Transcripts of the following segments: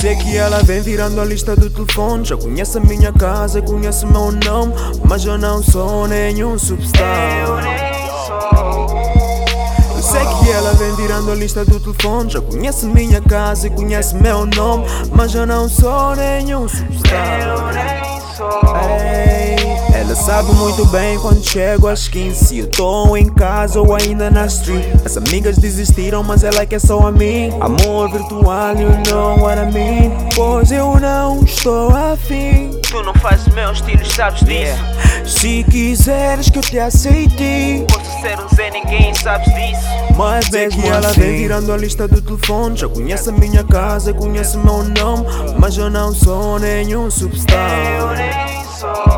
Sei que ela vem virando a lista do telefone Já conhece a minha casa, conhece meu nome Mas eu não sou nenhum. Eu sei que ela vem virando a lista do telefone Já conhece minha casa e conhece meu nome Mas eu não sou nenhum superstar Eu nem sou. Sabe muito bem quando chego às 15 Se eu tô em casa ou ainda na street. As amigas desistiram, mas ela quer só a mim. Amor virtual, you know what I mean. Pois eu não estou afim. Tu não fazes meu estilo, sabes disso. Se quiseres que eu te aceite. Posso ser um Zé, ninguém sabes disso. Mas mesmo que ela assim. vem virando a lista do telefone Já conhece a minha casa, conhece meu nome. Mas eu não sou nenhum superstar. Eu nem sou.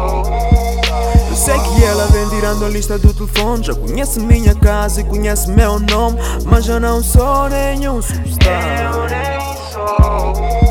Sei que ela vem virando a lista do telefone Já conhece minha casa e conhece meu nome Mas eu não sou nenhum superstar Eu nem sou.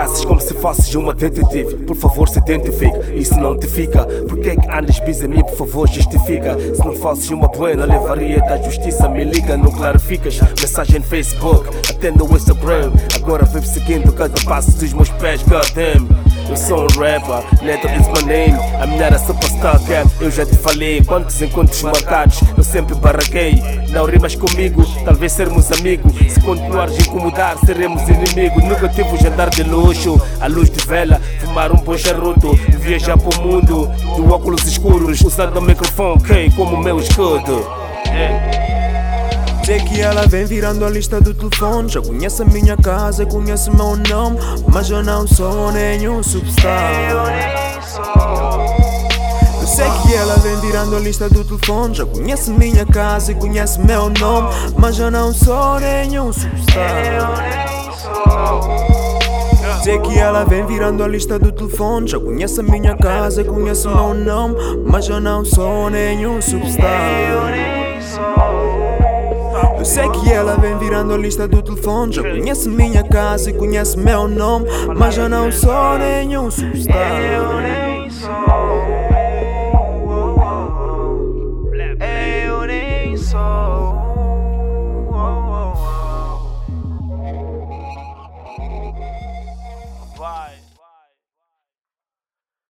Caças como se fosses uma detetive. Por favor se identifica E se não te fica Por que é que andas bis a mim? Por favor justifica. Se não fosses uma buena levaria da justiça. Me liga não clarificas. Mensagem no Facebook Até no Instagram. Agora vive seguindo cada passo dos meus pés Goddamn. Eu sou um rapper, Neto is my name. A minha era superstar, que eu já te falei. Quantos encontros marcados, eu sempre barraquei. Não rimas comigo, talvez sermos amigos. Se continuares a incomodar, seremos inimigos. Nunca tive um jantar de A luz de vela, fumar um bom charuto Viajar pro mundo, de óculos escuros Usando o microfone, ok, como meu escudo. Sei que ela vem virando a lista do telefone Já conhece a minha casa, conhece meu nome Mas eu não sou nenhum superstar. Eu sei que ela vem virando a lista do telefone Já conhece minha casa e conhece meu nome Mas eu não sou nenhum superstar. Eu nem sou. Sei que ela vem virando a lista do telefone. Já conhece a minha casa, conhece o meu nome. Mas eu não sou nenhum substar. Eu sei que ela vem virando a lista do telefone. Já conhece minha casa e conhece meu nome. Mas já não sou nenhum substar. Eu nem sou. Eu nem sou.